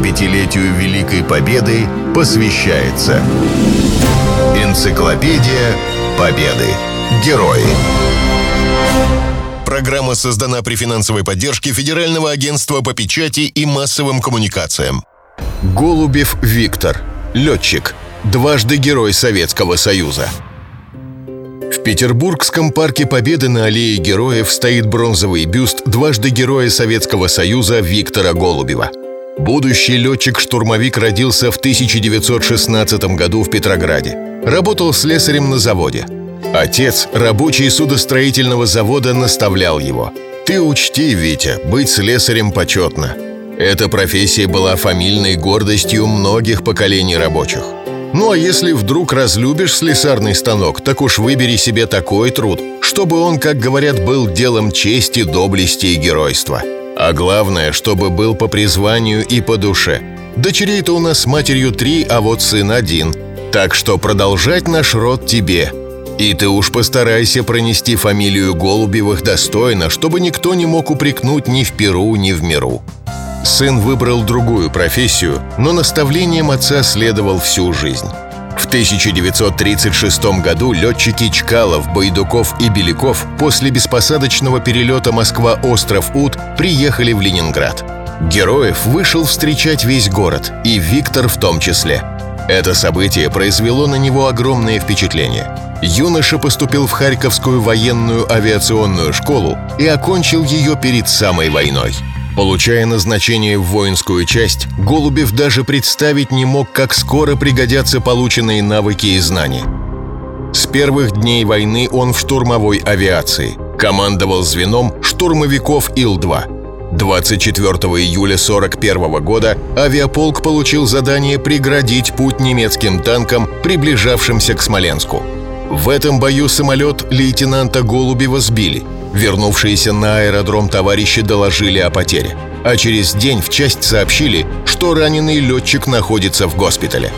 75-летию Великой Победы посвящается Энциклопедия Победы. Герои. Программа создана при финансовой поддержке Федерального агентства по печати и массовым коммуникациям. Голубев Виктор. Летчик. Дважды Герой Советского Союза. В Петербургском парке Победы на аллее Героев стоит бронзовый бюст дважды Героя Советского Союза Виктора Голубева. Будущий летчик-штурмовик родился в 1916 году в Петрограде. Работал слесарем на заводе. Отец, рабочий судостроительного завода, наставлял его. «Ты учти, Витя, быть слесарем почетно». Эта профессия была фамильной гордостью многих поколений рабочих. Ну а если вдруг разлюбишь слесарный станок, так уж выбери себе такой труд, чтобы он, как говорят, был делом чести, доблести и геройства. А главное, чтобы был по призванию и по душе. Дочерей-то у нас с матерью три, а вот сын один. Так что продолжать наш род тебе. И ты уж постарайся пронести фамилию Голубевых достойно, чтобы никто не мог упрекнуть ни в Перу, ни в миру. Сын выбрал другую профессию, но наставлением отца следовал всю жизнь. В 1936 году летчики Чкалов, Байдуков и Беляков после беспосадочного перелета Москва-Остров Ут приехали в Ленинград. Героев вышел встречать весь город, и Виктор в том числе. Это событие произвело на него огромное впечатление. Юноша поступил в Харьковскую военную авиационную школу и окончил ее перед самой войной – Получая назначение в воинскую часть, Голубев даже представить не мог, как скоро пригодятся полученные навыки и знания. С первых дней войны он в штурмовой авиации. Командовал звеном штурмовиков Ил-2. 24 июля 1941 года авиаполк получил задание преградить путь немецким танкам, приближавшимся к Смоленску. В этом бою самолет лейтенанта Голубева сбили – Вернувшиеся на аэродром товарищи доложили о потере. А через день в часть сообщили, что раненый летчик находится в госпитале.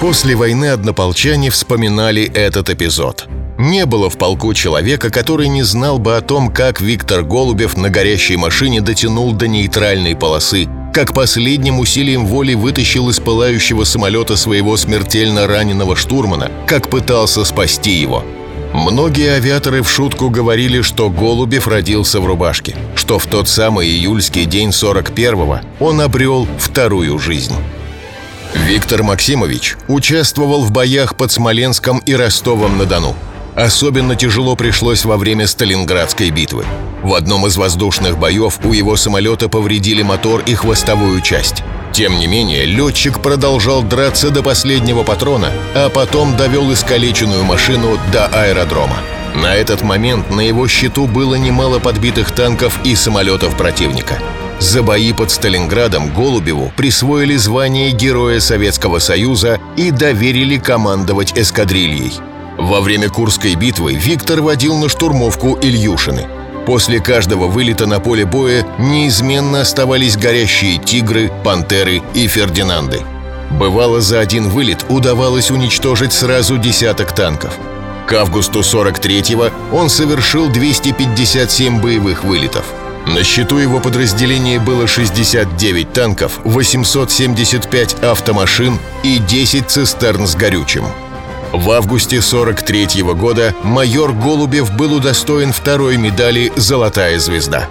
После войны однополчане вспоминали этот эпизод. Не было в полку человека, который не знал бы о том, как Виктор Голубев на горящей машине дотянул до нейтральной полосы, как последним усилием воли вытащил из пылающего самолета своего смертельно раненого штурмана, как пытался спасти его – Многие авиаторы в шутку говорили, что Голубев родился в рубашке, что в тот самый июльский день 41-го он обрел вторую жизнь. Виктор Максимович участвовал в боях под Смоленском и Ростовом-на-Дону. Особенно тяжело пришлось во время Сталинградской битвы. В одном из воздушных боев у его самолета повредили мотор и хвостовую часть. Тем не менее, летчик продолжал драться до последнего патрона, а потом довел искалеченную машину до аэродрома. На этот момент на его счету было немало подбитых танков и самолетов противника. За бои под Сталинградом Голубеву присвоили звание Героя Советского Союза и доверили командовать эскадрильей. Во время Курской битвы Виктор водил на штурмовку Ильюшины – После каждого вылета на поле боя неизменно оставались горящие «Тигры», «Пантеры» и «Фердинанды». Бывало, за один вылет удавалось уничтожить сразу десяток танков. К августу 43-го он совершил 257 боевых вылетов. На счету его подразделения было 69 танков, 875 автомашин и 10 цистерн с горючим – в августе 43 -го года майор Голубев был удостоен второй медали «Золотая звезда».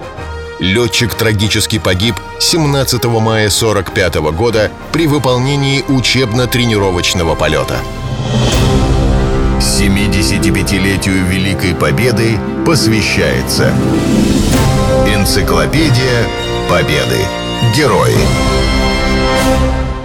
Летчик трагически погиб 17 мая 45 -го года при выполнении учебно-тренировочного полета. 75-летию Великой Победы посвящается Энциклопедия Победы. Герои.